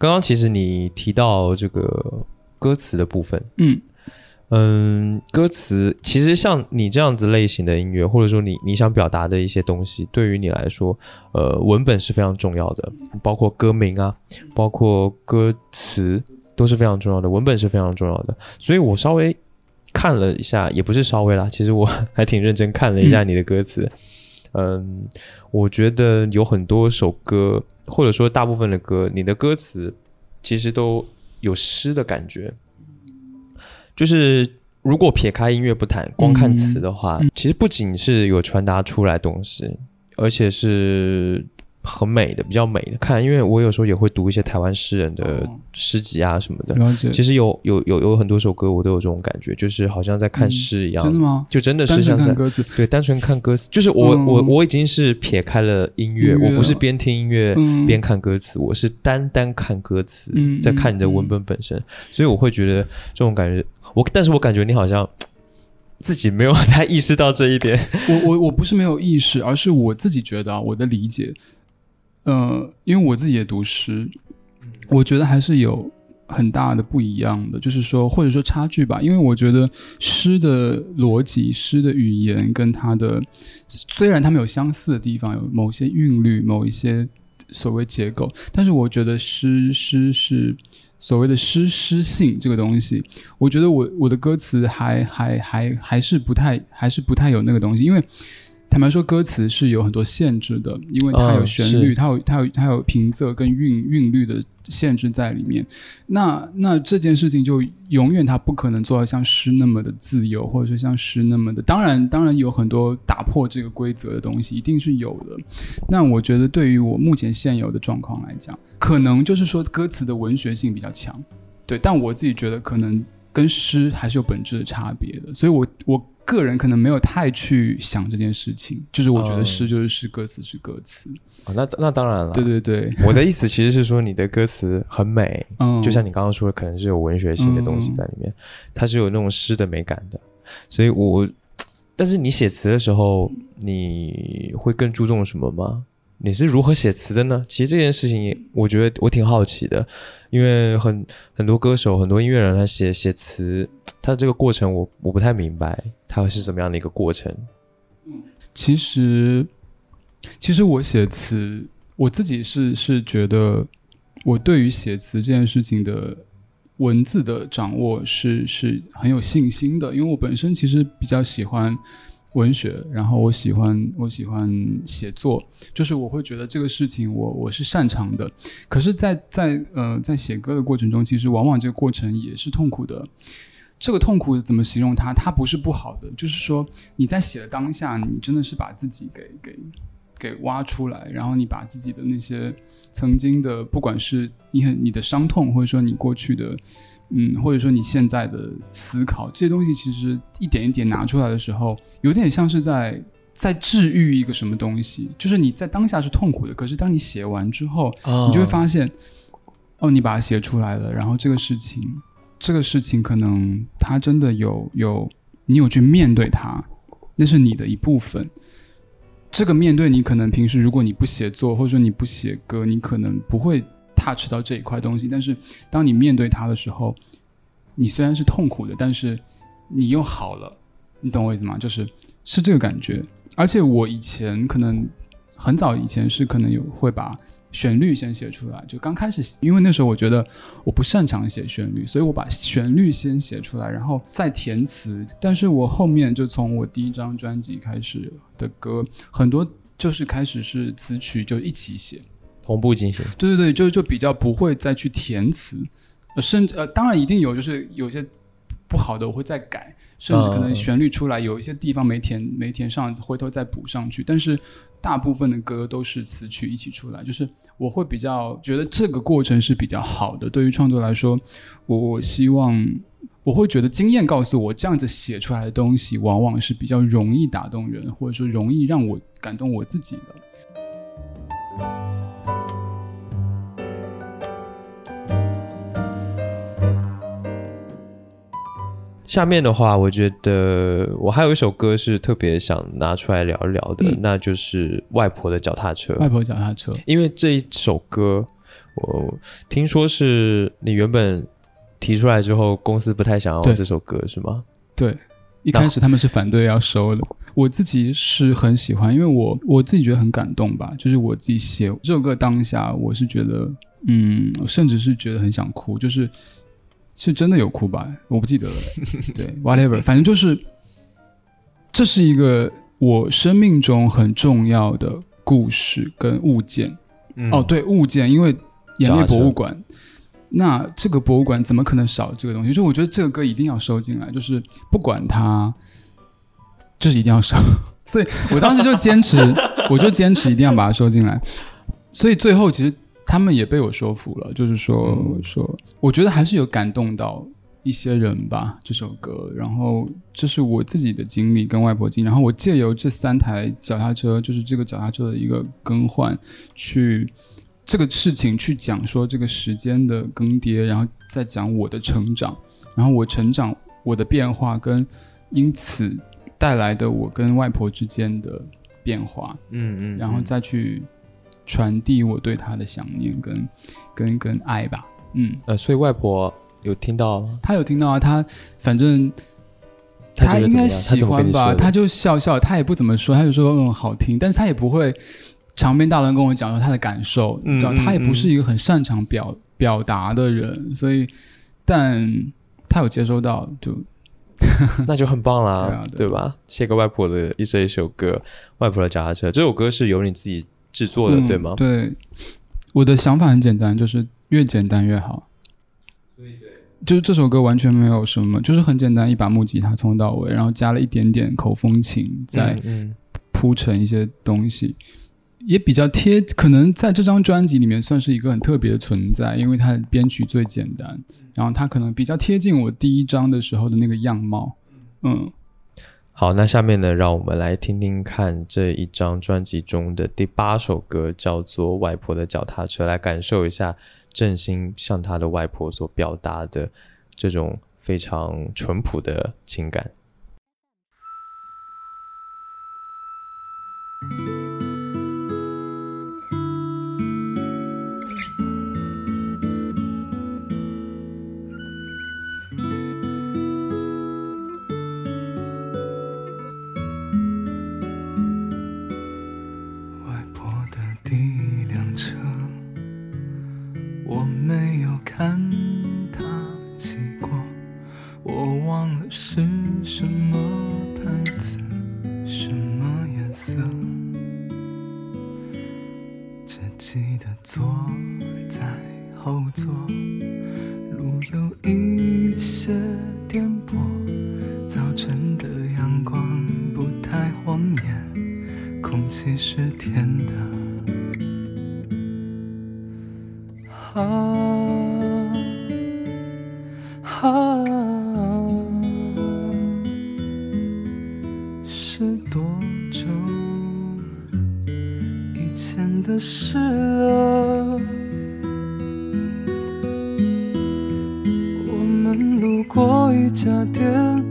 刚刚其实你提到这个歌词的部分，嗯嗯，歌词其实像你这样子类型的音乐，或者说你你想表达的一些东西，对于你来说，呃，文本是非常重要的，包括歌名啊，包括歌词都是非常重要的，文本是非常重要的。所以我稍微看了一下，也不是稍微啦，其实我还挺认真看了一下你的歌词。嗯，我觉得有很多首歌，或者说大部分的歌，你的歌词其实都有诗的感觉。就是如果撇开音乐不谈，光看词的话，其实不仅是有传达出来东西，而且是。很美的，比较美的看，因为我有时候也会读一些台湾诗人的诗集啊什么的。了解。其实有有有有很多首歌，我都有这种感觉，就是好像在看诗一样。真的吗？就真的是像在歌词。对，单纯看歌词，就是我我我已经是撇开了音乐，我不是边听音乐边看歌词，我是单单看歌词，在看你的文本本身，所以我会觉得这种感觉。我但是我感觉你好像 自己没有太意识到这一点。我我我不是没有意识，而是我自己觉得我的理解。呃，因为我自己也读诗，我觉得还是有很大的不一样的，就是说或者说差距吧。因为我觉得诗的逻辑、诗的语言跟它的，虽然它们有相似的地方，有某些韵律、某一些所谓结构，但是我觉得诗诗是所谓的诗诗性这个东西，我觉得我我的歌词还还还还是不太还是不太有那个东西，因为。坦白说，歌词是有很多限制的，因为它有旋律，它有它有它有平仄跟韵韵律的限制在里面。那那这件事情就永远它不可能做到像诗那么的自由，或者说像诗那么的。当然，当然有很多打破这个规则的东西，一定是有的。那我觉得，对于我目前现有的状况来讲，可能就是说歌词的文学性比较强，对。但我自己觉得，可能跟诗还是有本质的差别的。所以，我我。个人可能没有太去想这件事情，就是我觉得诗就是诗，歌词是歌词。哦，那那当然了。对对对，我的意思其实是说你的歌词很美，嗯，就像你刚刚说的，可能是有文学性的东西在里面，它是有那种诗的美感的。所以我，但是你写词的时候，你会更注重什么吗？你是如何写词的呢？其实这件事情，我觉得我挺好奇的，因为很很多歌手、很多音乐人，他写写词，他这个过程我我不太明白，他会是怎么样的一个过程。嗯，其实其实我写词，我自己是是觉得，我对于写词这件事情的文字的掌握是是很有信心的，因为我本身其实比较喜欢。文学，然后我喜欢我喜欢写作，就是我会觉得这个事情我我是擅长的。可是，在在呃在写歌的过程中，其实往往这个过程也是痛苦的。这个痛苦怎么形容它？它不是不好的，就是说你在写的当下，你真的是把自己给给给挖出来，然后你把自己的那些曾经的，不管是你很你的伤痛，或者说你过去的。嗯，或者说你现在的思考这些东西，其实一点一点拿出来的时候，有点像是在在治愈一个什么东西。就是你在当下是痛苦的，可是当你写完之后，你就会发现，哦，你把它写出来了，然后这个事情，这个事情可能它真的有有你有去面对它，那是你的一部分。这个面对你可能平时如果你不写作，或者说你不写歌，你可能不会。touch 到这一块东西，但是当你面对它的时候，你虽然是痛苦的，但是你又好了，你懂我意思吗？就是是这个感觉。而且我以前可能很早以前是可能有会把旋律先写出来，就刚开始，因为那时候我觉得我不擅长写旋律，所以我把旋律先写出来，然后再填词。但是我后面就从我第一张专辑开始的歌，很多就是开始是词曲就一起写。同步进行，对对对，就就比较不会再去填词，甚至呃，当然一定有，就是有些不好的我会再改，甚至可能旋律出来有一些地方没填没填上，回头再补上去。但是大部分的歌都是词曲一起出来，就是我会比较觉得这个过程是比较好的。对于创作来说，我我希望我会觉得经验告诉我，这样子写出来的东西往往是比较容易打动人，或者说容易让我感动我自己的。下面的话，我觉得我还有一首歌是特别想拿出来聊一聊的，那就是《外婆的脚踏车》。外婆脚踏车，因为这一首歌，我听说是你原本提出来之后，公司不太想要这首歌是吗？对，一开始他们是反对要收的，我自己是很喜欢，因为我我自己觉得很感动吧，就是我自己写这首歌当下，我是觉得，嗯，甚至是觉得很想哭，就是是真的有哭吧，我不记得了，对，whatever，反正就是这是一个我生命中很重要的故事跟物件。嗯哦，，对，物件，因为演脚踏车艺博物馆，那这个博物馆怎么可能少这个东西？就我觉得这个歌一定要收进来，就是不管它，就是一定要收。所以我当时就坚持，我就坚持一定要把它收进来。所以最后其实他们也被我说服了，就是说、嗯。说，我觉得还是有感动到一些人吧，这首歌。然后这是我自己的经历跟外婆经历，然后我借由这三台脚踏车，就是这个脚踏车的一个更换，去这个事情去讲说这个时间的更迭，然后再讲我的成长，然后我成长我的变化跟因此带来的我跟外婆之间的变化，嗯嗯，然后再去传递我对她的想念跟跟跟爱吧。嗯，呃，所以外婆有听到吗？她有听到啊，她反正她她应该喜欢吧？她就笑笑，她也不怎么说，她就说嗯好听，但是她也不会长篇大论跟我讲说她的感受，嗯你知道，嗯她也不是一个很擅长表表达的人，所以但她有接收到，就 那就很棒啦，对啊对啊吧？写个外婆的一这一首歌《外婆的脚踏车》，这首歌是由你自己制作的，嗯对吗？对，我的想法很简单，就是越简单越好。就是这首歌完全没有什么，就是很简单，一把木吉他从头到尾，然后加了一点点口风琴，在嗯铺成一些东西，也比较贴，可能在这张专辑里面算是一个很特别的存在，因为它的编曲最简单，然后它可能比较贴近我第一张的时候的那个样貌。嗯，好，那下面呢，让我们来听听看这一张专辑中的第八首歌，叫做《外婆的脚踏车》，来感受一下郑兴向他的外婆所表达的这种非常淳朴的情感。是多久以前的事了？我们路过一家店，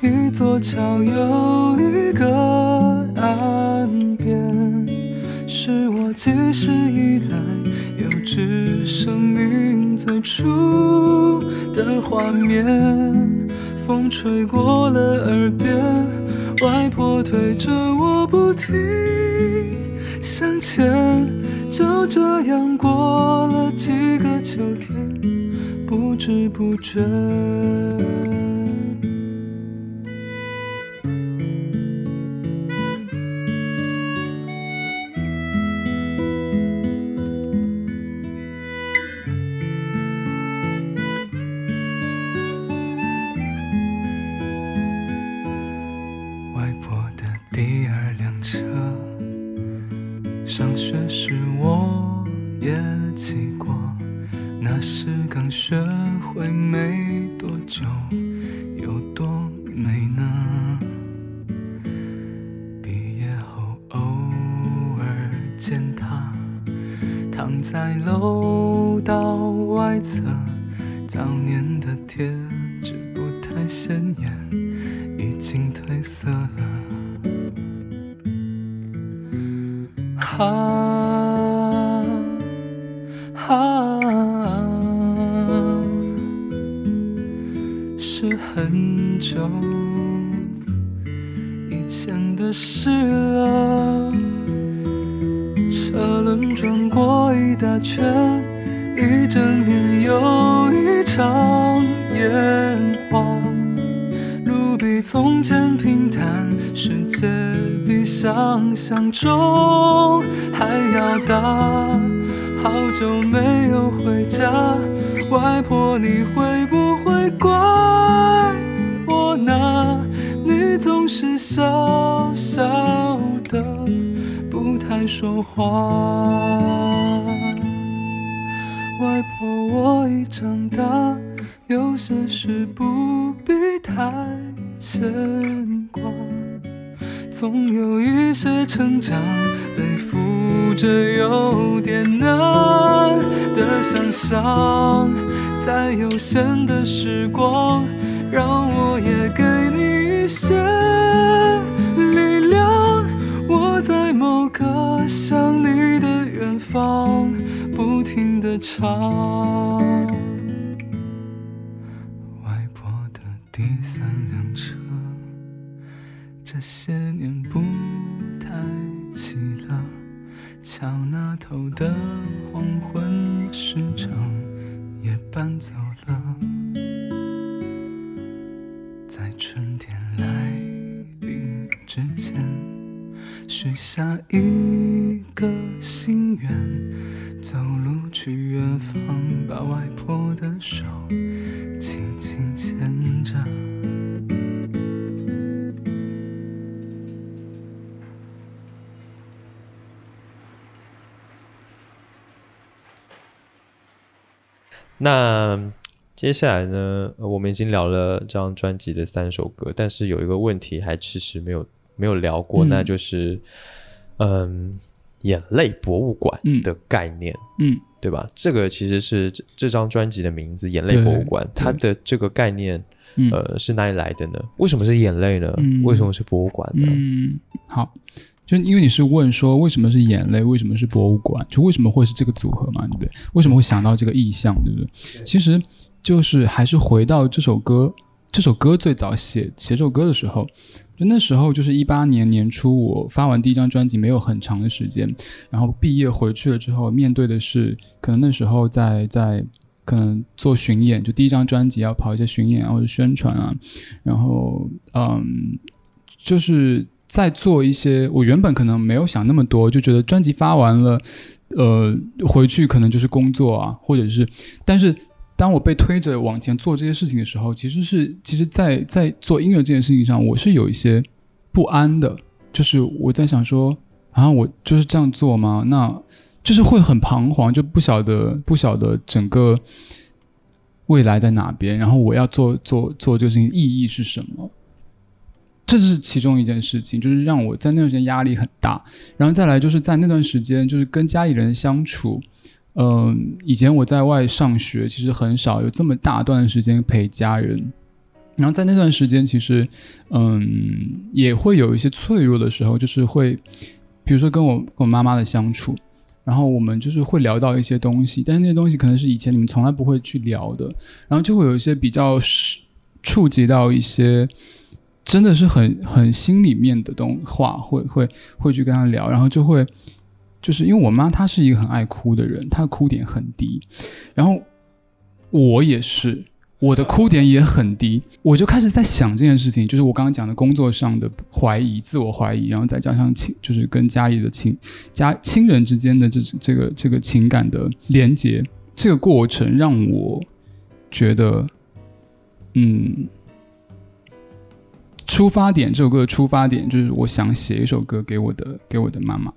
一座桥有一个岸边，是我记事以来幼稚生命最初的画面。风吹过了耳边，外婆推着我不停向前，就这样过了几个秋天，不知不觉。很久以前的事了。车轮转过一大圈，一整年又一场烟花。路比从前平坦，世界比想象中还要大。好久没有回家，外婆你会不会挂是小小的，不太说话。外婆，我已长大，有些事不必太牵挂。总有一些成长背负着有点难的想象，在有限的时光，让我也给你一些力量。我在某个想你的远方，不停地唱。外婆的第三辆车。这些年不太骑了，桥那头的黄昏市场也搬走了，之前，许下一个心愿，走路去远方，把外婆的手轻轻牵着。那接下来呢，我们已经聊了这张专辑的三首歌，但是有一个问题还迟迟没有没有聊过，嗯那就是嗯，眼泪博物馆嗯的概念，嗯对吧？这个其实是这这张专辑的名字《眼泪博物馆》，它的这个概念，嗯呃，是哪里来的呢？为什么是眼泪呢？嗯为什么是博物馆呢？嗯，好，就因为你是问说为什么是眼泪，为什么是博物馆，就为什么会是这个组合嘛，对不对？为什么会想到这个意象，对不对？其实就是还是回到这首歌，这首歌最早写写这首歌的时候。就那时候，就是一八年年初，我发完第一张专辑没有很长的时间，然后毕业回去了之后，面对的是可能那时候在在可能做巡演，就第一张专辑要跑一些巡演啊或者宣传啊，然后嗯，就是在做一些我原本可能没有想那么多，就觉得专辑发完了，呃，回去可能就是工作啊，或者是，但是当我被推着往前做这些事情的时候，其实是其实在，在做音乐这件事情上，我是有一些不安的，就是我在想说啊，我就是这样做吗？那就是会很彷徨，就不晓得不晓得整个未来在哪边，然后我要做做做这个事情意义是什么？这是其中一件事情，就是让我在那段时间压力很大。然后再来就是在那段时间，就是跟家里人相处。嗯，以前我在外上学，其实很少有这么大段时间陪家人。然后在那段时间，其实嗯也会有一些脆弱的时候，就是会，比如说跟我跟我妈妈的相处，然后我们就是会聊到一些东西，但是那些东西可能是以前你们从来不会去聊的，然后就会有一些比较触及到一些真的是很很心里面的东话，会会会去跟他聊，然后就会就是因为我妈她是一个很爱哭的人，她的哭点很低，然后我也是。我的哭点也很低，我就开始在想这件事情，就是我刚刚讲的工作上的怀疑、自我怀疑，然后再加上亲，就是跟家里的亲家亲人之间的这这个这个情感的连接，这个过程让我觉得，嗯，出发点这首歌的出发点就是我想写一首歌给我的给我的妈妈，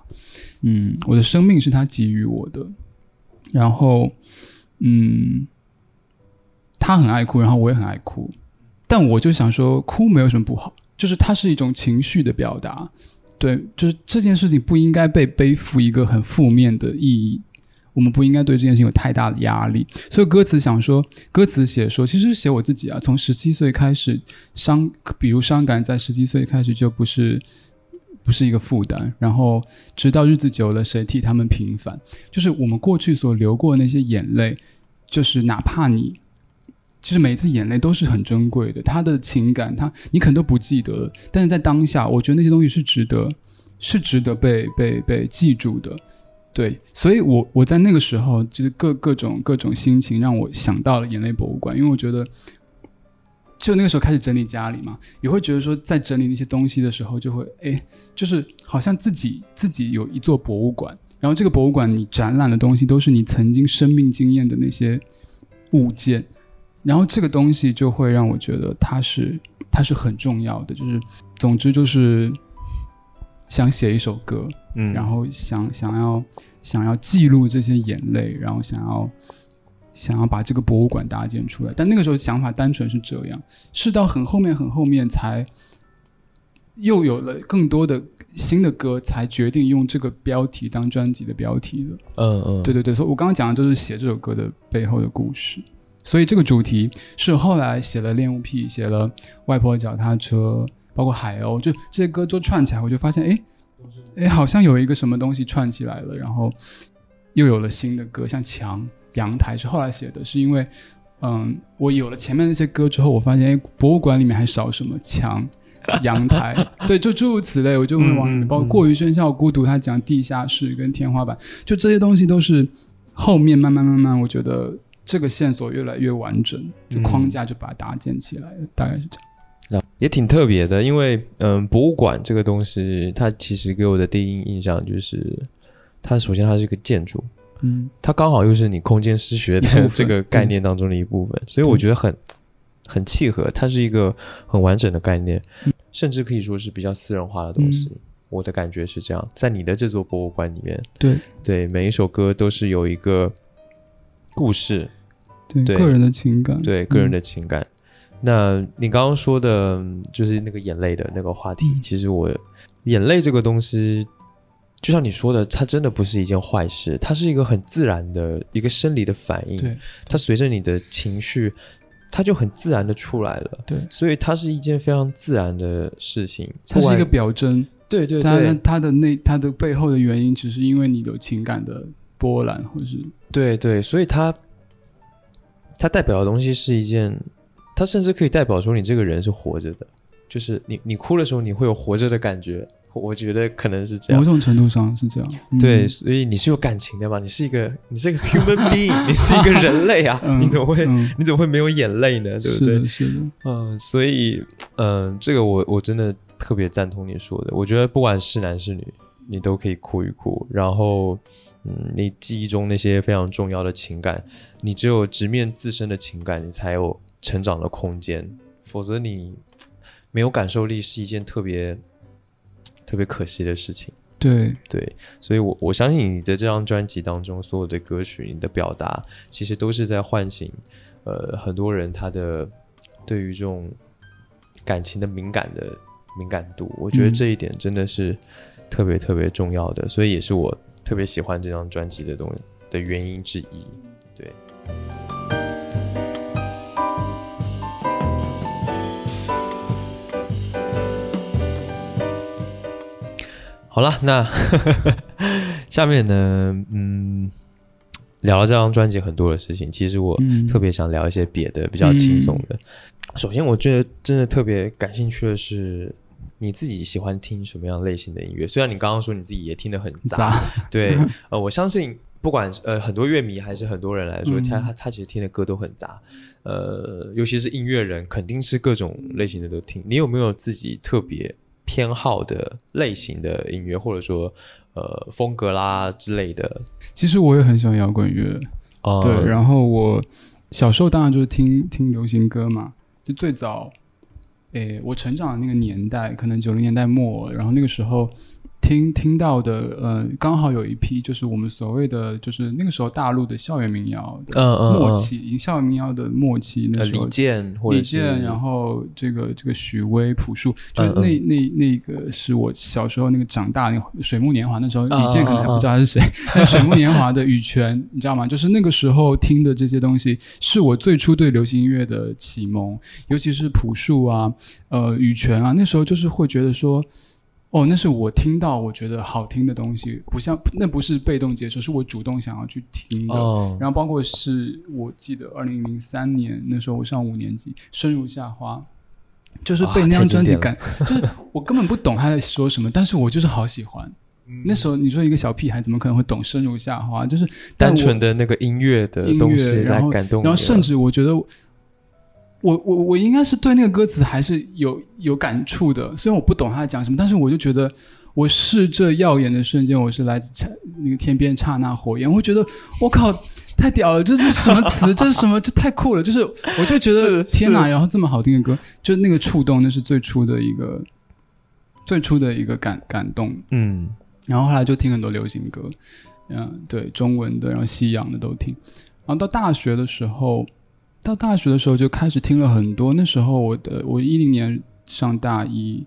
嗯，我的生命是他给予我的，然后，嗯。他很爱哭，然后我也很爱哭，但我就想说，哭没有什么不好，就是它是一种情绪的表达，对，就是这件事情不应该被背负一个很负面的意义，我们不应该对这件事情有太大的压力。所以歌词想说，歌词写说，其实写我自己啊，从十七岁开始伤，比如伤感，在十七岁开始就不是不是一个负担。然后直到日子久了，谁替他们平反？就是我们过去所流过的那些眼泪，就是哪怕你。其实每一次眼泪都是很珍贵的，他的情感，他你可能都不记得了，但是在当下，我觉得那些东西是值得，是值得被被被记住的。对，所以我我在那个时候，就是各各种各种心情，让我想到了眼泪博物馆，因为我觉得，就那个时候开始整理家里嘛，也会觉得说，在整理那些东西的时候，就会哎，就是好像自己自己有一座博物馆，然后这个博物馆你展览的东西都是你曾经生命经验的那些物件。然后这个东西就会让我觉得它是它是很重要的，就是总之就是想写一首歌，嗯，然后想想要想要记录这些眼泪，然后想要想要把这个博物馆搭建出来。但那个时候想法单纯是这样，是到很后面很后面才又有了更多的新的歌，才决定用这个标题当专辑的标题的。嗯嗯，对对对，所以我刚刚讲的就是写这首歌的背后的故事。所以这个主题是后来写了《恋物癖》，写了《外婆脚踏车》，包括《海鸥》，就这些歌都串起来，我就发现，哎，哎，好像有一个什么东西串起来了，然后又有了新的歌，像《墙》《阳台》是后来写的，是因为，嗯，我有了前面那些歌之后，我发现，哎，博物馆里面还少什么？墙、阳台，对，就诸如此类，我就会往里面，包括《过于喧嚣孤独》，他讲地下室跟天花板，就这些东西都是后面慢慢慢慢，我觉得。这个线索越来越完整，就框架就把它搭建起来了，大概是这样。也挺特别的，因为嗯，博物馆这个东西，它其实给我的第一印象就是，它首先它是一个建筑，嗯，它刚好又是你空间失学的 这个概念当中的一部分，所以我觉得很很契合。它是一个很完整的概念，甚至可以说是比较私人化的东西。我的感觉是这样，在你的这座博物馆里面，对对，每一首歌都是有一个故事。对个人的情感，对个人的情感。那你刚刚说的，就是那个眼泪的那个话题。其实我眼泪这个东西，就像你说的，它真的不是一件坏事，它是一个很自然的一个生理的反应。对，它随着你的情绪，它就很自然的出来了。对，所以它是一件非常自然的事情。它是一个表征。对对对，它它的那它的背后的原因，只是因为你有情感的波澜，或者是对对，所以它。它代表的东西是一件，它甚至可以代表说你这个人是活着的，就是你你哭的时候你会有活着的感觉，我觉得可能是这样，某种程度上是这样。对，所以你是有感情的嘛？你是一个你是一个 human being，你是一个人类啊，你怎么会你怎么会没有眼泪呢？对不对？是的，嗯，所以嗯，这个我我真的特别赞同你说的，我觉得不管是男是女，你都可以哭一哭，然后。嗯，你记忆中那些非常重要的情感，你只有直面自身的情感，你才有成长的空间。否则，你没有感受力是一件特别特别可惜的事情。对对，所以我我相信你的这张专辑当中所有的歌曲，你的表达其实都是在唤醒呃很多人他的对于这种感情的敏感的敏感度。我觉得这一点真的是特别特别重要的，所以也是我。特别喜欢这张专辑的东西的原因之一，对。好了，那 下面呢，嗯，聊了这张专辑很多的事情，其实我特别想聊一些别的，比较轻松的。首先，我觉得真的特别感兴趣的是。你自己喜欢听什么样类型的音乐？虽然你刚刚说你自己也听得很杂，对，呃，我相信不管呃很多乐迷还是很多人来说，他他他其实听的歌都很杂，呃，尤其是音乐人，肯定是各种类型的都听。你有没有自己特别偏好的类型的音乐，或者说呃风格啦之类的？其实我也很喜欢摇滚乐，对，然后我小时候当然就是听听流行歌嘛，就最早。诶，我成长的那个年代，可能九零年代末，然后那个时候。听听到的，呃，刚好有一批，就是我们所谓的，就是那个时候大陆的校园民谣的默契，校园民谣的末期。那时候李健，李健，然后这个这个许巍、朴树，就那那那个是我小时候那个长大那个水木年华那时候，李健可能还不知道他是谁，但水木年华的羽泉，你知道吗？就是那个时候听的这些东西，是我最初对流行音乐的启蒙，尤其是朴树啊，呃，羽泉啊，那时候就是会觉得说。哦，那是我听到我觉得好听的东西，不像那不是被动接受，是我主动想要去听的。哦，然后包括是我记得二零零三年那时候我上五年级，《生如夏花》，就是被那张专辑感，就是我根本不懂他在说什么，但是我就是好喜欢。那时候你说一个小屁孩怎么可能会懂《生如夏花》？就是单纯的那个音乐的东西来感动，然后甚至我觉得。我我我应该是对那个歌词还是有有感触的，虽然我不懂他在讲什么，但是我就觉得我是这耀眼的瞬间，我是来自那个天边刹那火焰，我觉得我靠太屌了，这是什么词？这是什么？这太酷了！就是我就觉得天哪，然后这么好听的歌，就那个触动，那是最初的一个最初的一个感感动。嗯，然后后来就听很多流行歌，嗯，对，中文的，然后西洋的都听，然后到大学的时候。到大学的时候就开始听了很多。那时候我的我一零年上大一，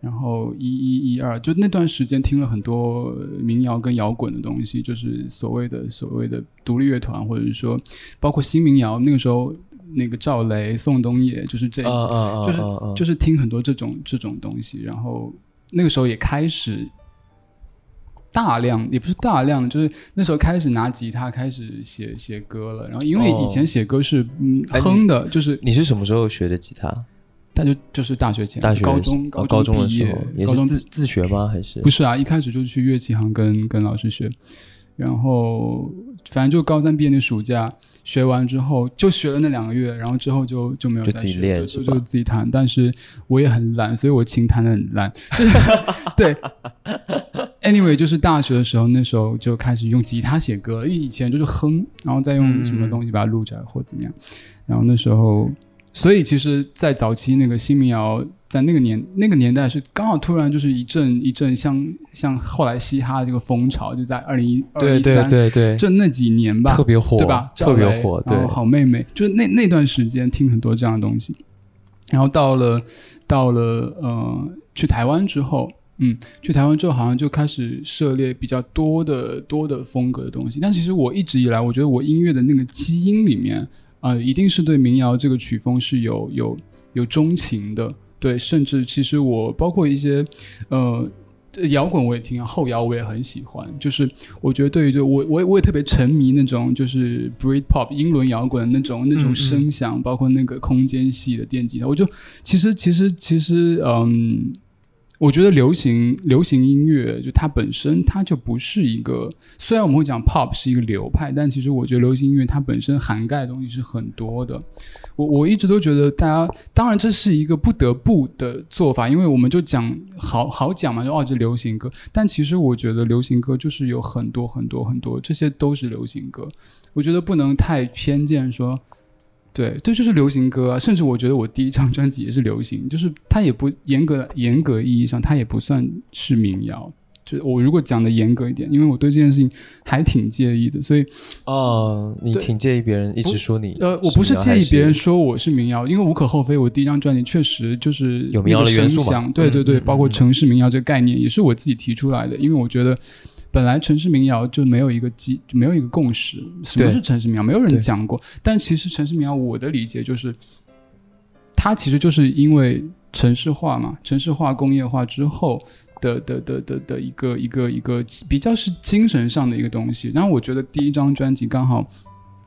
然后一一一二，就那段时间听了很多民谣跟摇滚的东西，就是所谓的所谓的独立乐团，或者是说包括新民谣。那个时候那个赵雷、宋冬野，就是这，就是就是听很多这种这种东西。然后那个时候也开始。大量也不是大量，就是那时候开始拿吉他开始写写歌了。然后因为以前写歌是嗯哼的，就是你是什么时候学的吉他？他就就是大学前，大学高中高中的时候，也是自自学吗？还是不是啊？一开始就是去乐器行跟跟老师学，然后反正就高三毕业那暑假。学完之后就学了那两个月，然后之后就就没有再学，就就自己弹。但是我也很懒，所以我琴弹的很烂。对，anyway，就是大学的时候，那时候就开始用吉他写歌，因为以前就是哼，然后再用什么东西把它录出来或怎么样。然后那时候，所以其实，在早期那个新民谣。在那个年那个年代是刚好突然就是一阵一阵像像后来嘻哈这个风潮就在二零一二一三对对对就那几年吧特别火对吧？特别火对。好妹妹就是那那段时间听很多这样的东西，然后到了到了呃去台湾之后嗯去台湾之后好像就开始涉猎比较多的多的风格的东西，但其实我一直以来我觉得我音乐的那个基因里面啊一定是对民谣这个曲风是有有有钟情的。对，甚至其实我包括一些，呃，摇滚我也听，后摇我也很喜欢。就是我觉得对于就我我我也特别沉迷那种就是 Brit Pop 英伦摇滚那种那种声响，包括那个空间系的电吉他，我就其实其实其实嗯。我觉得流行流行音乐就它本身它就不是一个，虽然我们会讲 pop 是一个流派，但其实我觉得流行音乐它本身涵盖的东西是很多的。我我一直都觉得大家，当然这是一个不得不的做法，因为我们就讲好好讲嘛，就哦这流行歌，但其实我觉得流行歌就是有很多很多很多，这些都是流行歌。我觉得不能太偏见说。对，这就是流行歌啊！甚至我觉得我第一张专辑也是流行，就是它也不严格严格意义上，它也不算是民谣。就我如果讲的严格一点，因为我对这件事情还挺介意的，所以哦，你挺介意别人一直说你呃，我不是介意别人说我是民谣，因为无可厚非，我第一张专辑确实就是有民谣的元素嘛。对对对，包括城市民谣这个概念也是我自己提出来的，因为我觉得。本来城市民谣就没有一个基，没有一个共识。什么是城市民谣？没有人讲过。但其实城市民谣，我的理解就是，它其实就是因为城市化嘛，城市化、工业化之后的的的的的一个一个一个比较是精神上的一个东西。然后我觉得第一张专辑刚好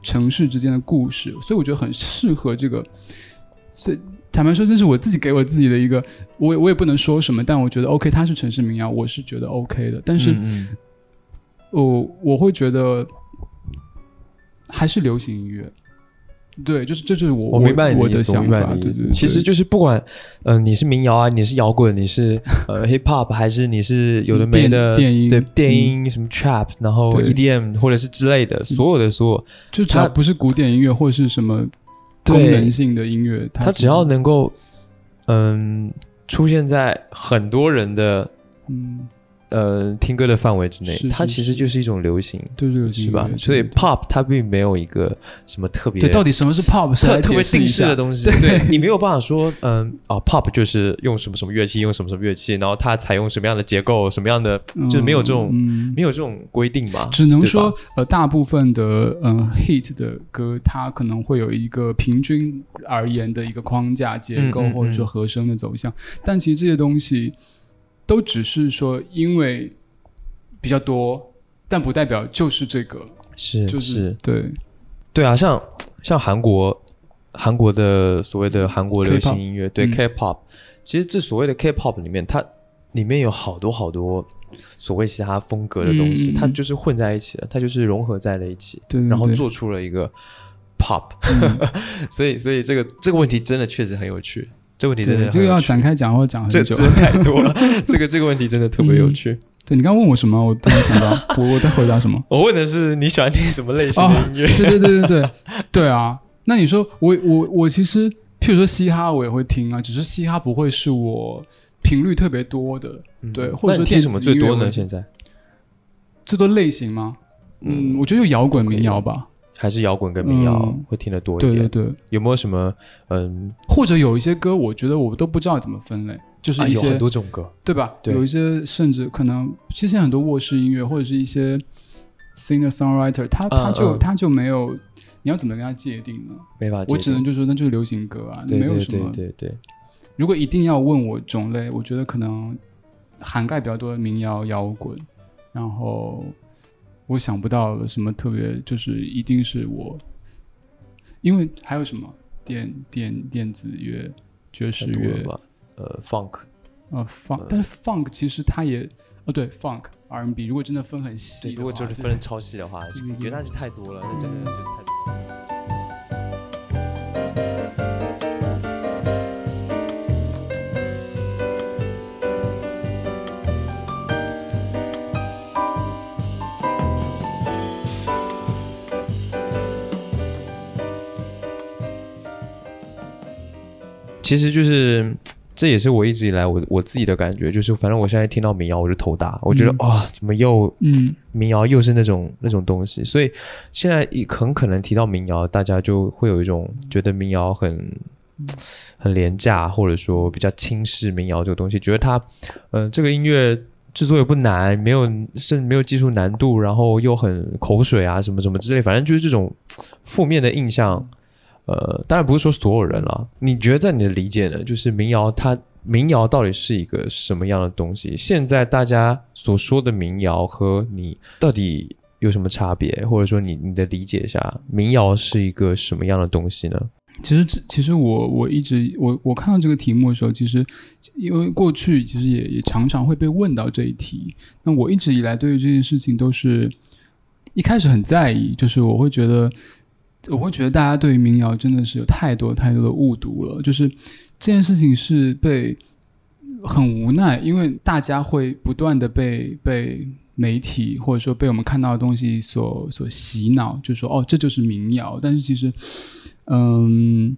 城市之间的故事，所以我觉得很适合这个。所以坦白说，这是我自己给我自己的一个，我我也不能说什么，但我觉得 OK，它是城市民谣，我是觉得 OK 的。但是。我我会觉得还是流行音乐，对，就是这就是我我明白我的想法，对对，其实就是不管嗯你是民谣啊，你是摇滚，你是呃 hip hop，还是你是有的没的电音，对电音什么 trap，然后 EDM 或者是之类的，所有的所有，就它不是古典音乐或者是什么功能性的音乐，它只要能够嗯出现在很多人的嗯。呃，听歌的范围之内，它其实就是一种流行，对对是吧？所以 pop 它并没有一个什么特别，对，到底什么是 pop？特特别定式的东西，对你没有办法说，嗯，啊，pop 就是用什么什么乐器，用什么什么乐器，然后它采用什么样的结构，什么样的，就是没有这种没有这种规定嘛？只能说，呃，大部分的嗯 hit 的歌，它可能会有一个平均而言的一个框架结构，或者说和声的走向，但其实这些东西。都只是说因为比较多，但不代表就是这个，是就是对。对啊，像像韩国韩国的所谓的韩国流行音乐，对嗯。K-pop，、其实这所谓的 K-pop 里面，它里面有好多好多所谓其他风格的东西，嗯它就是混在一起了，它就是融合在了一起，对对对。然后做出了一个 pop，、嗯。所以所以这个这个问题真的确实很有趣，这个问题真的对，这个要展开讲或讲很久。这太多了，这个这个问题真的特别有趣。对你刚刚问我什么，我突然想到，我我在回答什么？我问的是你喜欢听什么类型哦的音乐？对对对对对 对啊！那你说我我我其实，譬如说嘻哈我也会听啊，只是嘻哈不会是我频率特别多的，嗯对或者说听什么最多呢？现在最多类型吗？嗯，我觉得就摇滚、民谣吧。还是摇滚跟民谣嗯会听得多一点？对对对，有没有什么嗯或者有一些歌，我觉得我都不知道怎么分类，就是啊？一些、有很多种歌，对吧？对有一些甚至可能，其实现在很多卧室音乐或者是一些 singer songwriter，他他就、嗯他就没有，你要怎么跟他界定呢？没法。我只能就说那就是流行歌啊，对对没有什么。对对对，如果一定要问我种类，我觉得可能涵盖比较多的民谣、摇滚，然后我想不到了什么特别，就是一定是我，因为还有什么电电电子乐、爵士乐？呃，funk 呃，funk，呃但是 funk 其实它也，哦对，funk R&B，如果真的分很细，如果就是分得超细的话，对对对原来是太多了，那真的就太多其实就是，这也是我一直以来我我自己的感觉，就是反正我现在听到民谣我就头大，我觉得嗯哇、怎么又嗯民谣又是那种那种东西，所以现在一很可能提到民谣，大家就会有一种觉得民谣很很廉价，或者说比较轻视民谣这个东西，觉得它，嗯、这个音乐制作也不难，没有甚至没有技术难度，然后又很口水啊什么什么之类，反正就是这种负面的印象。呃，当然不是说所有人了。你觉得在你的理解呢？就是民谣它民谣到底是一个什么样的东西？现在大家所说的民谣和你到底有什么差别？或者说你你的理解下，民谣是一个什么样的东西呢？其实，其实我我一直我我看到这个题目的时候，其实因为过去其实也也常常会被问到这一题。那我一直以来对于这件事情都是一开始很在意，就是我会觉得我会觉得大家对于民谣真的是有太多太多的误读了，就是这件事情是被很无奈，因为大家会不断的被被媒体或者说被我们看到的东西所所洗脑，就说哦这就是民谣，但是其实。嗯，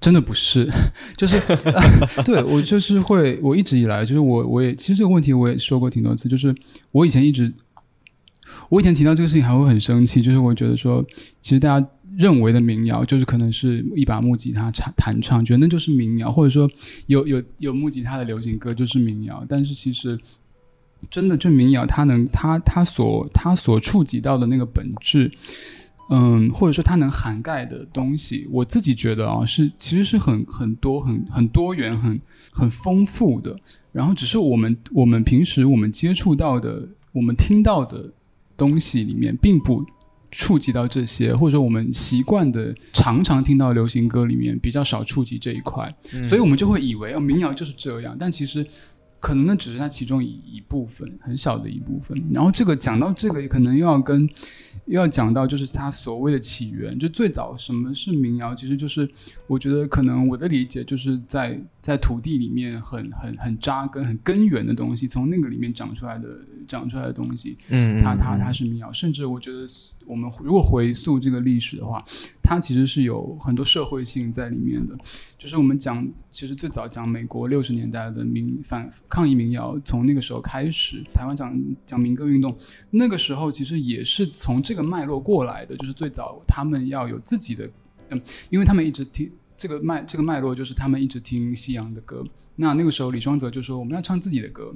真的不是，就是、对我就是会，我一直以来就是我我也其实这个问题我也说过挺多次，就是我以前一直，我以前提到这个事情还会很生气，就是我觉得说，其实大家认为的民谣就是可能是一把木吉他弹弹唱，觉得那就是民谣，或者说有有有木吉他的流行歌就是民谣，但是其实。真的，就民谣，它能，它它所它所触及到的那个本质，嗯，或者说它能涵盖的东西，我自己觉得啊，是其实是很很多、很很多元、很很丰富的。然后只是我们我们平时我们接触到的、我们听到的东西里面，并不触及到这些，或者说我们习惯的常常听到流行歌里面比较少触及这一块，所以我们就会以为哦，民谣就是这样，但其实。可能那只是它其中一一部分，很小的一部分。然后这个讲到这个，可能又要跟又要讲到，就是它所谓的起源，就最早什么是民谣，其实就是我觉得可能我的理解就是在在土地里面很很很扎根、很根源的东西，从那个里面长出来的长出来的东西，嗯它它它是民谣。甚至我觉得我们如果回溯这个历史的话，它其实是有很多社会性在里面的。就是我们讲，其实最早讲美国六十年代的民反抗议民谣，从那个时候开始，台湾讲讲民歌运动，那个时候其实也是从这个脉络过来的。就是最早他们要有自己的，嗯，因为他们一直听这个脉这个脉络，就是他们一直听西洋的歌。那那个时候李双泽就说我们要唱自己的歌。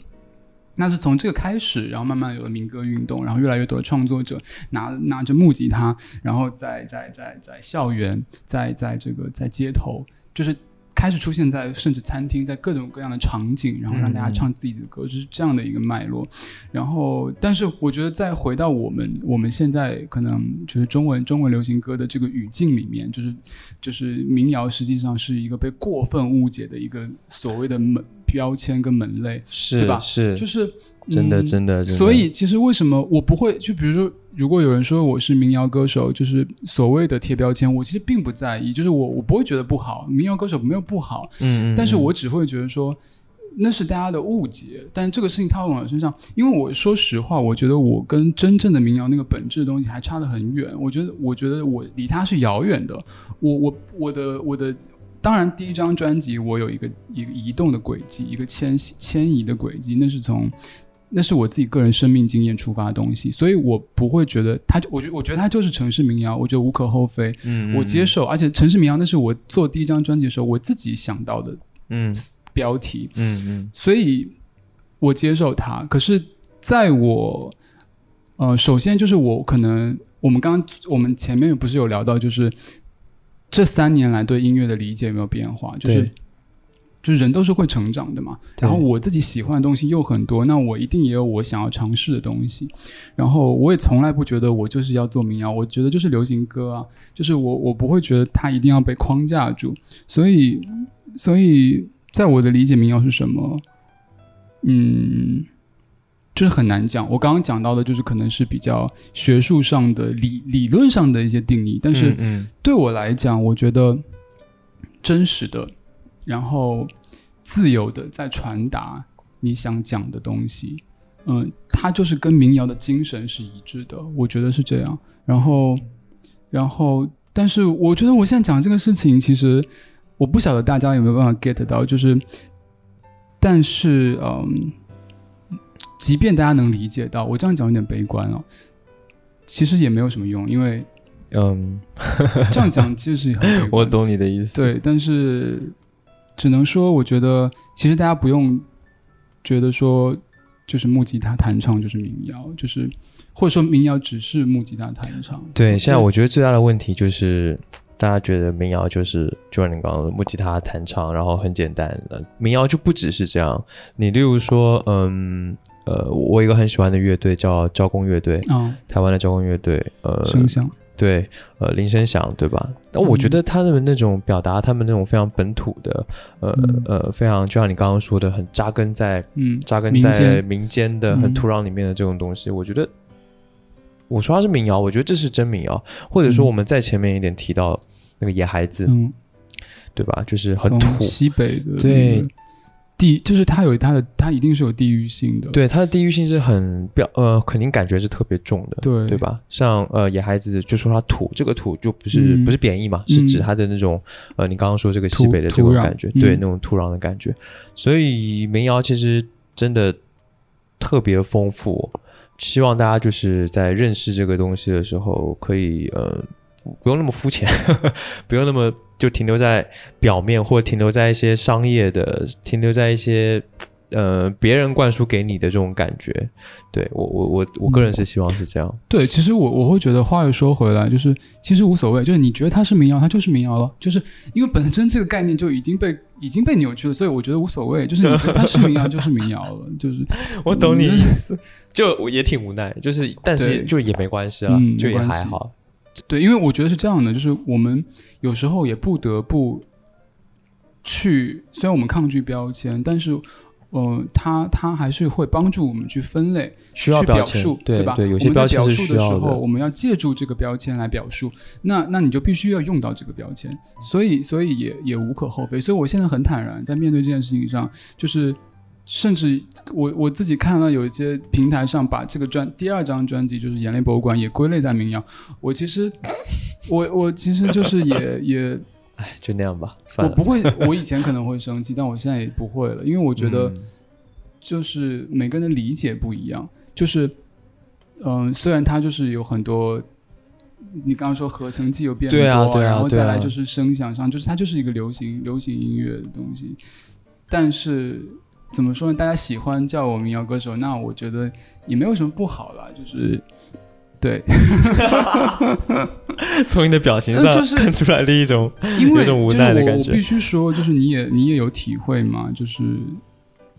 那是从这个开始，然后慢慢有了民歌运动，然后越来越多的创作者拿拿着木吉他，然后在在在在校园，在在这个在街头，就是开始出现在甚至餐厅，在各种各样的场景，然后让大家唱自己的歌，就是这样的一个脉络。然后，但是我觉得再回到我们我们现在可能就是中文中文流行歌的这个语境里面，就是就是民谣实际上是一个被过分误解的一个所谓的门标签跟门类，是对吧是就是真的嗯真的，所以其实为什么我不会？就比如说，如果有人说我是民谣歌手，就是所谓的贴标签，我其实并不在意，就是我我不会觉得不好，民谣歌手没有不好，嗯，嗯但是嗯我只会觉得说。那是大家的误解，但这个事情套用我身上，因为我说实话，我觉得我跟真正的民谣那个本质的东西还差得很远。我觉得，我觉得我离它是遥远的。我我我的我的，当然第一张专辑我有一个一个移动的轨迹，一个迁徙迁移的轨迹，那是从那是我自己个人生命经验出发的东西，所以我不会觉得它，我觉我觉得它就是城市民谣，我觉得无可厚非，嗯我接受。而且城市民谣那是我做第一张专辑的时候我自己想到的嗯标题，嗯嗯所以我接受它。可是，在我呃，首先就是我可能我们刚刚我们前面不是有聊到，就是这三年来对音乐的理解有没有变化？就是就是人都是会成长的嘛。然后我自己喜欢的东西又很多，那我一定也有我想要尝试的东西。然后我也从来不觉得我就是要做民谣，我觉得就是流行歌啊，就是我我不会觉得它一定要被框架住。所以，所以在我的理解，民谣是什么？嗯，就是很难讲。我刚刚讲到的，就是可能是比较学术上的理理论上的一些定义，但是对我来讲，我觉得真实的，然后自由的在传达你想讲的东西，嗯，它就是跟民谣的精神是一致的，我觉得是这样。然后，然后，但是我觉得我现在讲这个事情，其实我不晓得大家有没有办法 get 到，就是，但是，嗯，即便大家能理解到，我这样讲有点悲观哦，其实也没有什么用，因为嗯，这样讲其实是很 我懂你的意思。对，但是只能说，我觉得其实大家不用觉得说，就是木吉他弹唱就是民谣，就是或者说民谣只是木吉他弹唱。对，现在我觉得最大的问题就是，大家觉得民谣就是就像你刚刚说木吉他弹唱，然后很简单的民谣就不只是这样。你例如说，嗯呃，我有一个很喜欢的乐队叫交工乐队，啊，台湾的交工乐队，呃，声响，对，呃，林声响，对吧？但我觉得他们那种表达，他们那种非常本土的，呃、嗯。呃，非常就像你刚刚说的，很扎根在嗯，扎根在民间。的、很嗯土壤里面的这种东西，我觉得，我说它是民谣，我觉得这是真民谣，或者说嗯。我们再前面一点提到那个野孩子，嗯，对吧？就是很土，西北的对那个地，就是它有它的，它一定是有地域性的。对它的地域性是很表，呃，肯定感觉是特别重的，对对吧？像呃野孩子就说它土，这个土就不是、嗯不是贬义嘛，是指嗯他的那种呃你刚刚说这个西北的这种感觉，对嗯那种土壤的感觉，所以民谣其实真的特别丰富。希望大家就是在认识这个东西的时候，可以呃不用那么肤浅，不用那么就停留在表面，或停留在一些商业的，停留在一些呃别人灌输给你的这种感觉。对我我我我个人是希望是这样。对，其实我我会觉得，话又说回来，就是其实无所谓，就是你觉得它是民谣，它就是民谣了，就是因为本身这个概念就已经被已经被扭曲了，所以我觉得无所谓，就是你觉得它是民谣就是民谣了，就是 我懂你嗯意思，就我也挺无奈，就是但是就也没关系了，嗯就也还好。对，因为我觉得是这样的，就是我们有时候也不得不去，虽然我们抗拒标签，但是。呃，它它还是会帮助我们去分类，需要去表签述，吧？对有我们在些标签表述是需要的时候，我们要借助这个标签来表述，那那你就必须要用到这个标签，所以所以也也无可厚非。所以我现在很坦然，在面对这件事情上，就是甚至我我自己看到有一些平台上把这个专第二张专辑就是《眼泪博物馆》也归类在民谣，我其实我我其实就是也也 哎，就那样吧，算了。我不会，我以前可能会生气，但我现在也不会了，因为我觉得。嗯就是每个人的理解不一样，就是，嗯、虽然它就是有很多，你刚刚说合成器有变多，对啊对啊然后再来就是声响上，就是它就是一个流行流行音乐的东西，但是怎么说呢？大家喜欢叫我民谣歌手，那我觉得也没有什么不好啦，就是对，从你的表情上呃就是看出来的一种，因为有种无奈的感觉。必须说，就是你也你也有体会嘛，就是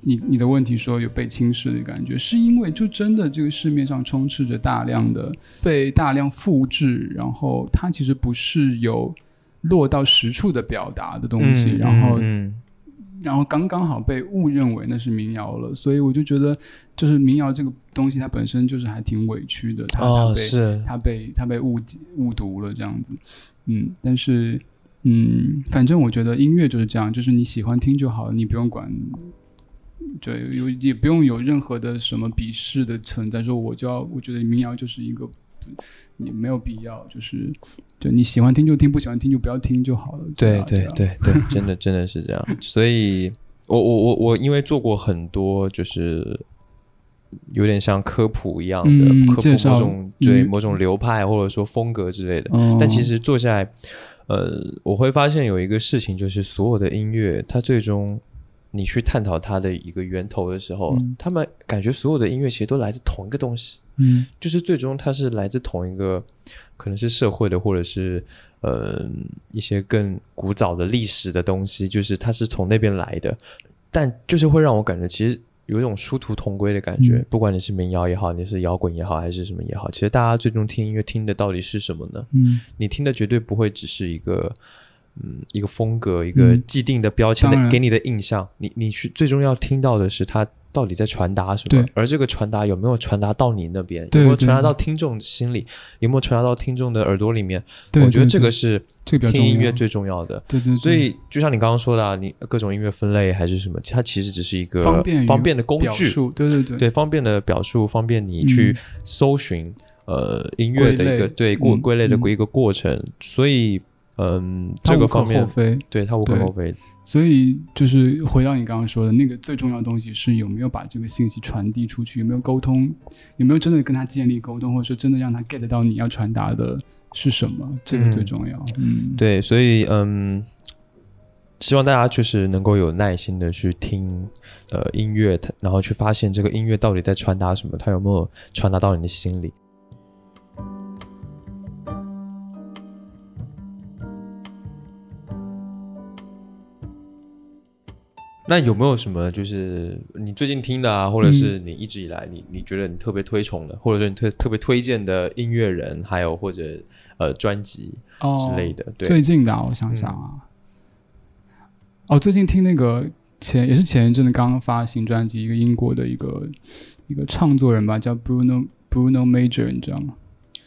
你你的问题说有被轻视的感觉，是因为就真的这个市面上充斥着大量的被大量复制，然后它其实不是有落到实处的表达的东西，嗯然后嗯然后刚刚好被误认为那是民谣了，所以我就觉得，就是民谣这个东西它本身就是还挺委屈的，它它哦被、是，他被它被误解误读了这样子，嗯，但是嗯，反正我觉得音乐就是这样，就是你喜欢听就好，你不用管，对，有也不用有任何的什么鄙视的存在，说我就要，我觉得民谣就是一个，你没有必要，就是就你喜欢听就听，不喜欢听就不要听就好了，对对对对，真的真的是这样。所以，我我我我因为做过很多，就是有点像科普一样的、嗯科普某种对嗯某种流派或者说风格之类的。哦但其实做下来，呃，我会发现有一个事情，就是所有的音乐，它最终你去探讨它的一个源头的时候，嗯他们感觉所有的音乐其实都来自同一个东西。嗯就是最终它是来自同一个，可能是社会的，或者是呃一些更古早的历史的东西，就是它是从那边来的，但就是会让我感觉其实有一种殊途同归的感觉，嗯不管你是民谣也好，你是摇滚也好，还是什么也好，其实大家最终听音乐听的到底是什么呢？嗯你听的绝对不会只是一个。嗯，一个风格，一个嗯。既定的标签给你的印象，你你去最终要听到的是它到底在传达什么对，而这个传达有没有传达到你那边，对有没有传达到听众心里，有没有传达到听众的耳朵里面？对，我觉得这个是听音乐最重要的。对对对，所以就像你刚刚说的、啊，你各种音乐分类还是什么，它其实只是一个方便方便的工具，对对对。对方便的表述，方便你去嗯。搜寻、呃音乐的一个对过嗯嗯归类的一个过程。所以嗯，这个方面。对他无可厚非。所以就是回到你刚刚说的那个最重要的东西是有没有把这个信息传递出去，有没有沟通，有没有真的跟他建立沟通，或者说真的让他 get 到你要传达的是什么，这个嗯最重要。嗯，对，所以嗯，希望大家就是能够有耐心的去听呃音乐，然后去发现这个音乐到底在传达什么，它有没有传达到你的心里。那有没有什么就是你最近听的啊，或者是你一直以来你你觉得你特别推崇的，或者说你特特别推荐的音乐人，还有或者呃专辑哦之类的？对，最近的、啊，我想想啊，哦，最近听那个前也是前一阵子刚刚发新专辑，一个英国的一个一个唱作人吧，叫 Bruno Bruno Major，你知道吗？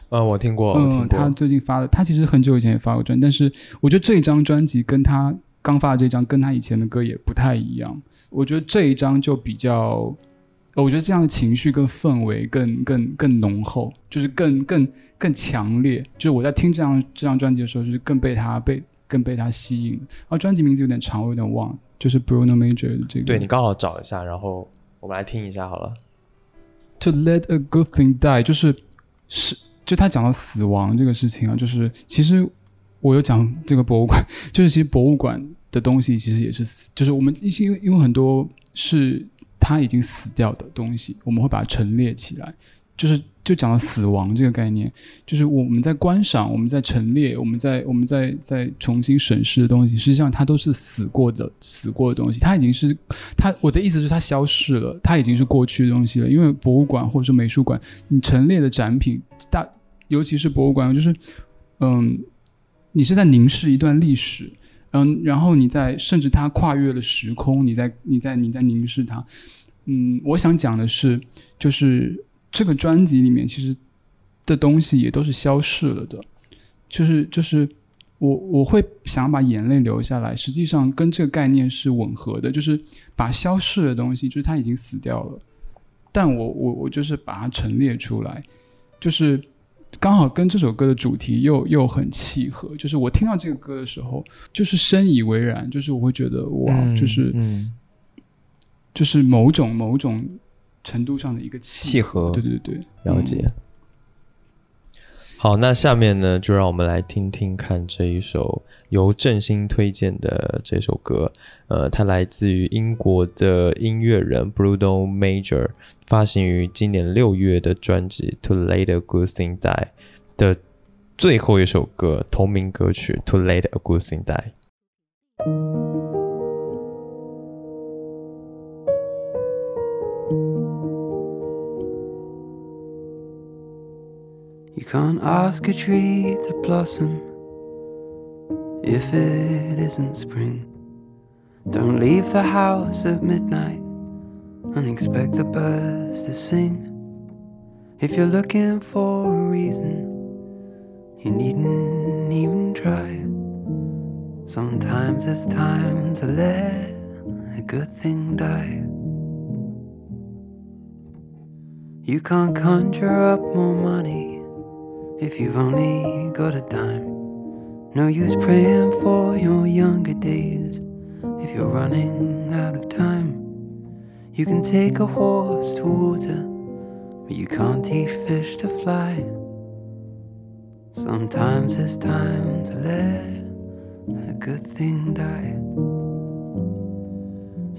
嗯，我听过，嗯，他。最近发的，他其实很久以前也发过专辑，但是我觉得这一张专辑跟他刚发的这张跟他以前的歌也不太一样。我觉得这一张就比较，呃我觉得这样的情绪跟氛围更更更浓厚，就是更更更强烈。就是我在听这张这张专辑的时候，就是更被他被更被他吸引。然后专辑名字有点长，我有点忘了，就是 Bruno Major 的这个。对你刚好找一下，然后我们来听一下好了。To let a good thing die，就是是就他讲到死亡这个事情啊，就是其实我有讲这个博物馆，就是其实博物馆的东西其实也是死，就是我们因为因为很多是它已经死掉的东西，我们会把它陈列起来，就是就讲到死亡这个概念，就是我们在观赏，我们在陈列，我们在我们在在重新审视的东西，实际上它都是死过的死过的东西，它已经是它我的意思是它消逝了，它已经是过去的东西了。因为博物馆或者说美术馆，你陈列的展品大，尤其是博物馆，就是嗯，你是在凝视一段历史。嗯，然后你在，甚至它跨越了时空，你在，你在，你在凝视它。嗯，我想讲的是，就是这个专辑里面其实的东西也都是消逝了的，就是就是我我会想把眼泪流下来，实际上跟这个概念是吻合的，就是把消逝的东西，就是它已经死掉了，但我我我就是把它陈列出来，就是刚好跟这首歌的主题又又很契合，就是我听到这个歌的时候，就是深以为然，就是我会觉得哇，嗯就是嗯，就是某种某种程度上的一个契契合对对对，了解。好，那下面呢，就让我们来听听看这一首由振兴推荐的这首歌。呃，它来自于英国的音乐人 Bruno Major，发行于今年六月的专辑《To Let a Good Thing Die》的最后一首歌，同名歌曲《To Let a Good Thing Die》。You can't ask a tree to blossom if it isn't spring. Don't leave the house at midnight and expect the birds to sing. If you're looking for a reason, you needn't even try. Sometimes it's time to let a good thing die. You can't conjure up more money if you've only got a dime. No use praying for your younger days if you're running out of time. You can take a horse to water, but you can't teach fish to fly. Sometimes it's time to let a good thing die.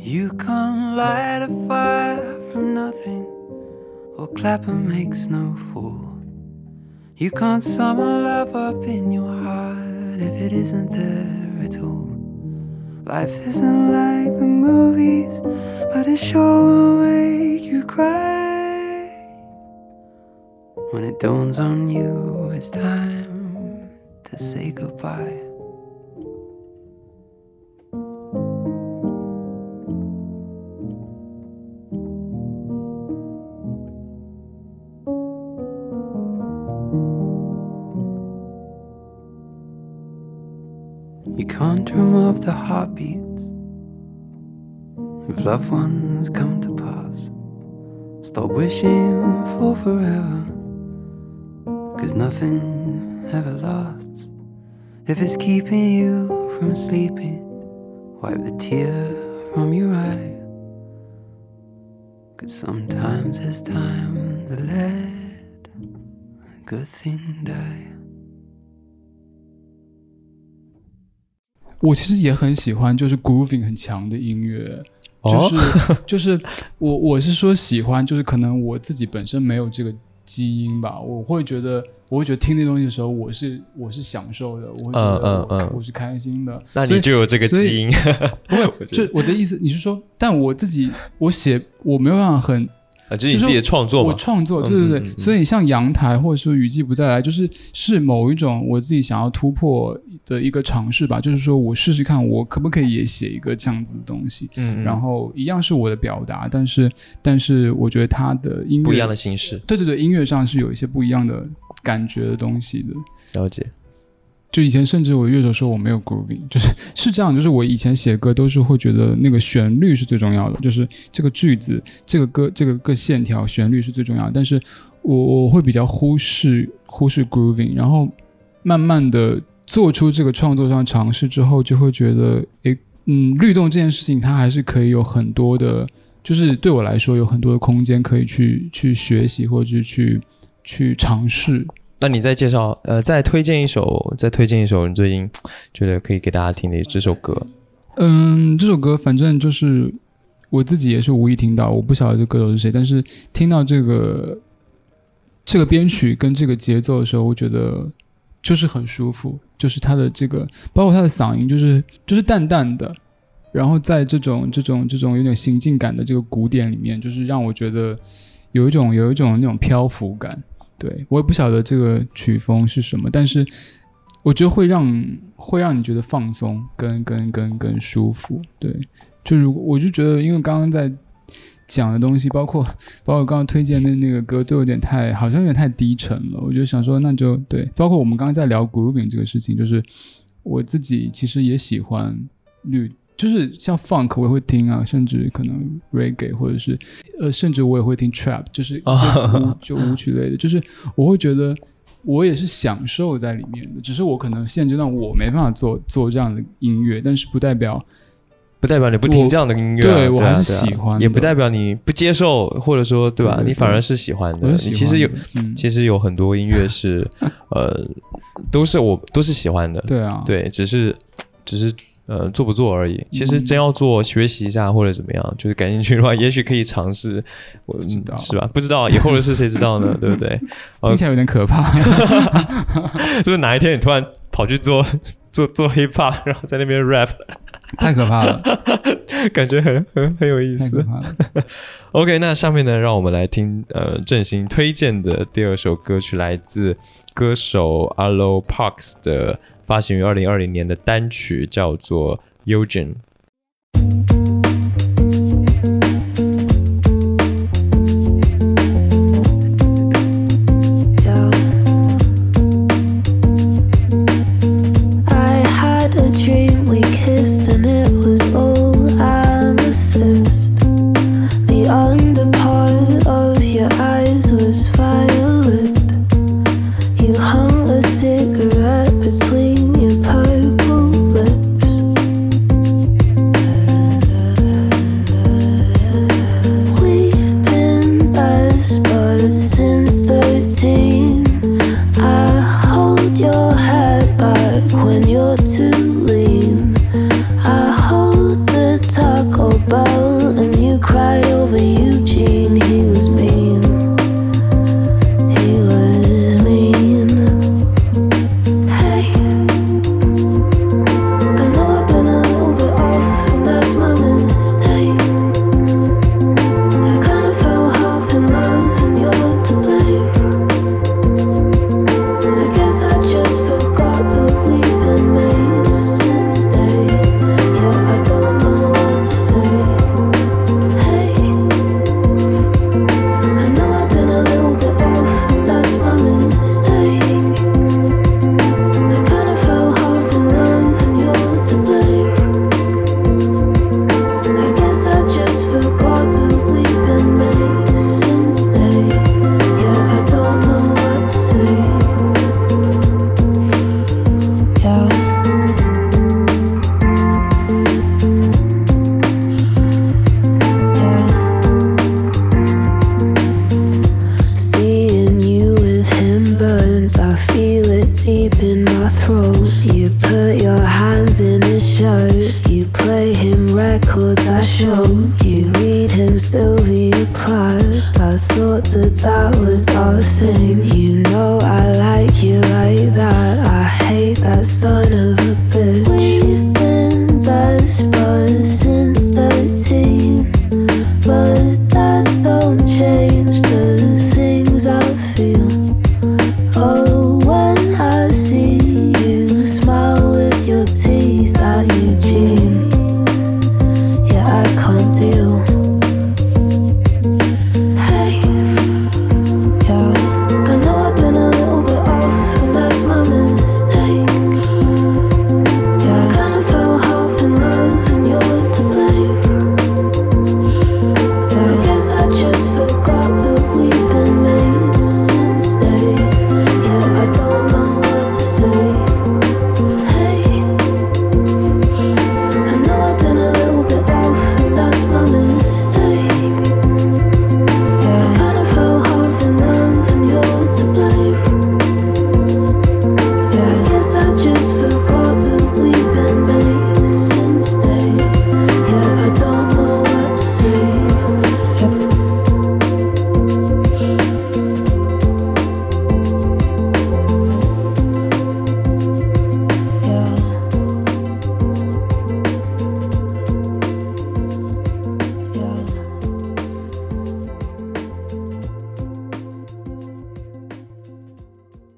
You can't light a fire from nothing, or clap and make snow fool. You can't summon love up in your heart if it isn't there at all. Life isn't like the movies, but it sure will make you cry. When it dawns on you, it's time to say goodbye. loved ones come to pass. Stop wishing for forever, cause nothing ever lasts. If it's keeping you from sleeping, wipe the tear from your eye. Cause sometimes it's time to let a good thing die. 我其实也很喜欢，就是 grooving 很强的音乐， 就是、哦就是我我是说喜欢，就是可能我自己本身没有这个基因吧，我会觉得我会觉得听那东西的时候，我是我是享受的，我会觉得我,、嗯嗯嗯我是开心的。那你就有这个基因。不会，就我的意思，你是说，但我自己我写我没有办法很啊，就是你自己的创作我。创作，嗯对对对，嗯嗯嗯所以像阳台或者说雨季不再来，就是是某一种我自己想要突破的一个尝试吧，就是说我试试看，我可不可以也写一个这样子的东西，嗯，嗯然后一样是我的表达，但是但是我觉得它的音乐不一样的，形式，对对对，音乐上是有一些不一样的感觉的东西的。了解。就以前甚至我乐手说我没有 grooving，就是是这样，就是我以前写歌都是会觉得那个旋律是最重要的，就是这个句子、这个歌、这个个线条、旋律是最重要的，但是我我会比较忽视忽视 grooving，然后慢慢的做出这个创作上尝试之后，就会觉得，诶，嗯，律动这件事情它还是可以有很多的，就是对我来说有很多的空间可以去去学习或者去去尝试。那你再介绍，呃，再推荐一首，再推荐一首你最近觉得可以给大家听的这首歌。嗯，这首歌反正就是我自己也是无意听到，我不晓得这歌手是谁，但是听到这个这个编曲跟这个节奏的时候，我觉得就是很舒服，就是他的这个，包括他的嗓音，就是就是淡淡的，然后在这种这种这种有点行进感的这个鼓点里面，就是让我觉得有一种有一种那种漂浮感。对我也不晓得这个曲风是什么，但是我觉得会让会让你觉得放松，跟跟跟跟舒服。对，就如果我就觉得，因为刚刚在讲的东西，包括 包括刚刚推荐的那个歌，都有点太好像有点太低沉了。我就想说，那就对。包括我们刚刚在聊 grooving 这个事情，就是我自己其实也喜欢律。就是像 funk 我也会听啊，甚至可能 reggae 或者是呃，甚至我也会听 trap，就是一些舞就舞曲类的，就是我会觉得我也是享受在里面的，只是我可能现阶段我没办法做做这样的音乐，但是不代表不不代表你不听这样的音乐啊、对我啊还是喜欢的也不代表你不接受，或者说对吧？对对你反而是喜欢的。其实有，嗯，其实有很多音乐是，呃，都是我都是喜欢的。对啊，对，只是只是呃做不做而已。其实嗯真要做，学习一下或者怎么样，就是感兴趣的话，也许可以尝试。我知道嗯是吧？不知道以后的事谁知道呢？对不对？听起来有点可怕。就是哪一天你突然跑去做做做 hip hop，然后在那边 rap，太可怕了，感觉很很很有意思。太可怕了。OK，那下面呢，让我们来听呃振兴推荐的第二首歌曲，来自歌手 Arlo Parks 的发行于二零二零年的单曲，叫做《Eugen》。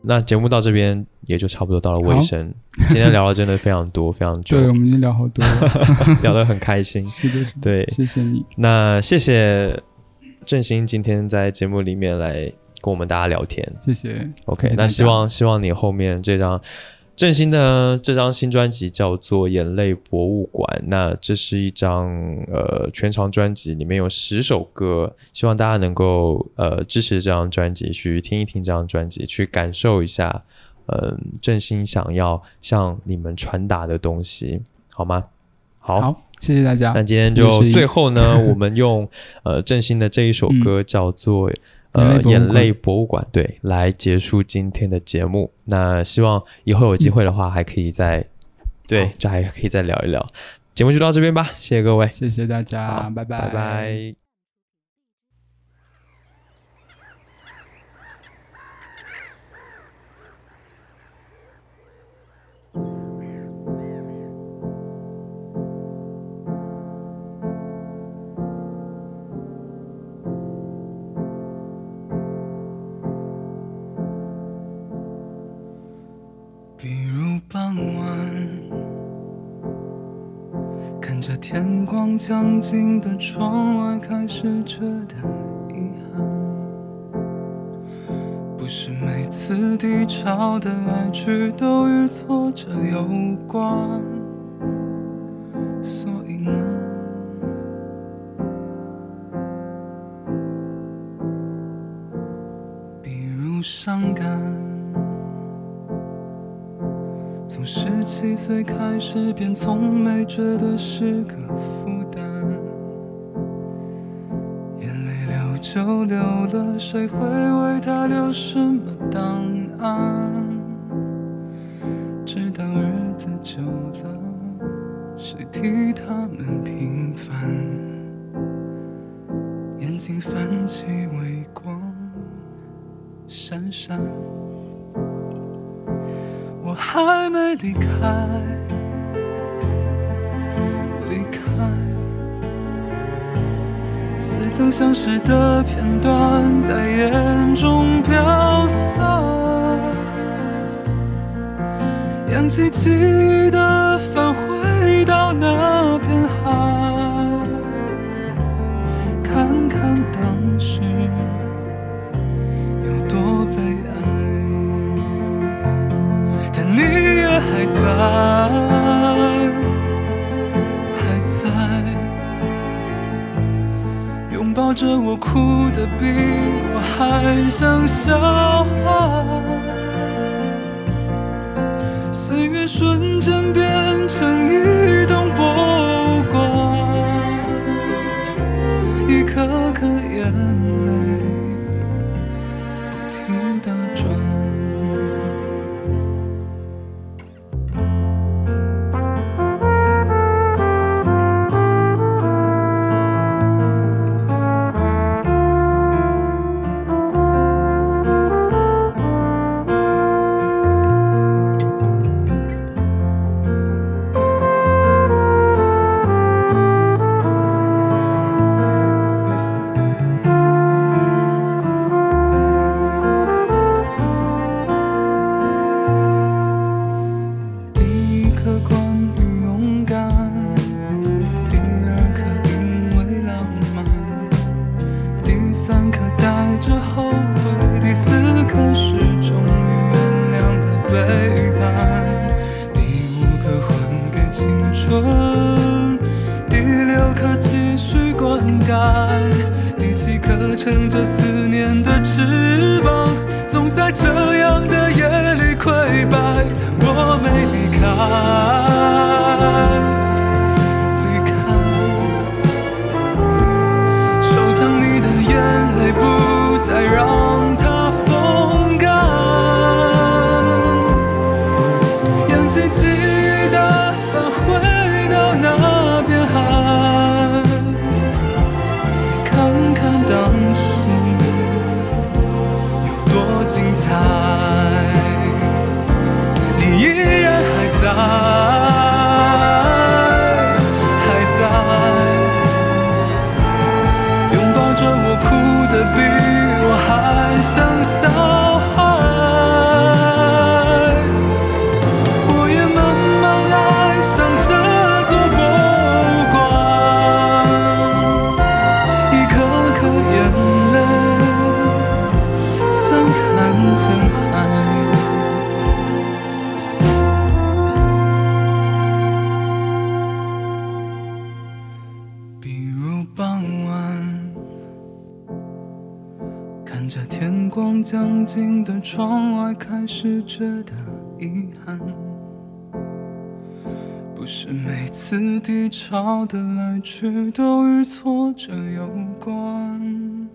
那节目到这边也就差不多到了尾声。今天聊的真的非常多，非常久，对，我们已经聊好多了。聊得很开心。是的，是的。对谢谢你。那谢谢振兴今天在节目里面来跟我们大家聊天。谢谢。OK，谢谢那希望希望你后面这张振兴的这张新专辑叫做《眼泪博物馆》，那这是一张呃全长专辑，里面有十首歌，希望大家能够呃支持这张专辑，去听一听这张专辑，去感受一下，嗯、振兴想要向你们传达的东西，好吗？好，好谢谢大家。那今天就最后呢，我们用呃振兴的这一首歌叫做。呃，眼泪博物馆对，来结束今天的节目。那希望以后有机会的话，还可以再对，这还可以再聊一聊。节目就到这边吧，谢谢各位，谢谢大家，拜拜，拜拜。天光将尽的窗外，开始觉得遗憾。不是每次低潮的来去都与挫折有关，最开始，便从没觉得是个负担。眼泪流就流了，谁会为他留什么档案？离开，离开，似曾相识的片段在眼中飘散，扬起记忆的哭得比我还像小孩。岁月瞬间变成一窗外开始觉得遗憾，不是每次低潮的来去都与挫折有关。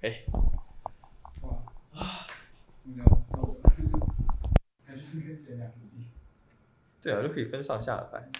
哎。对啊，就可以分上下来。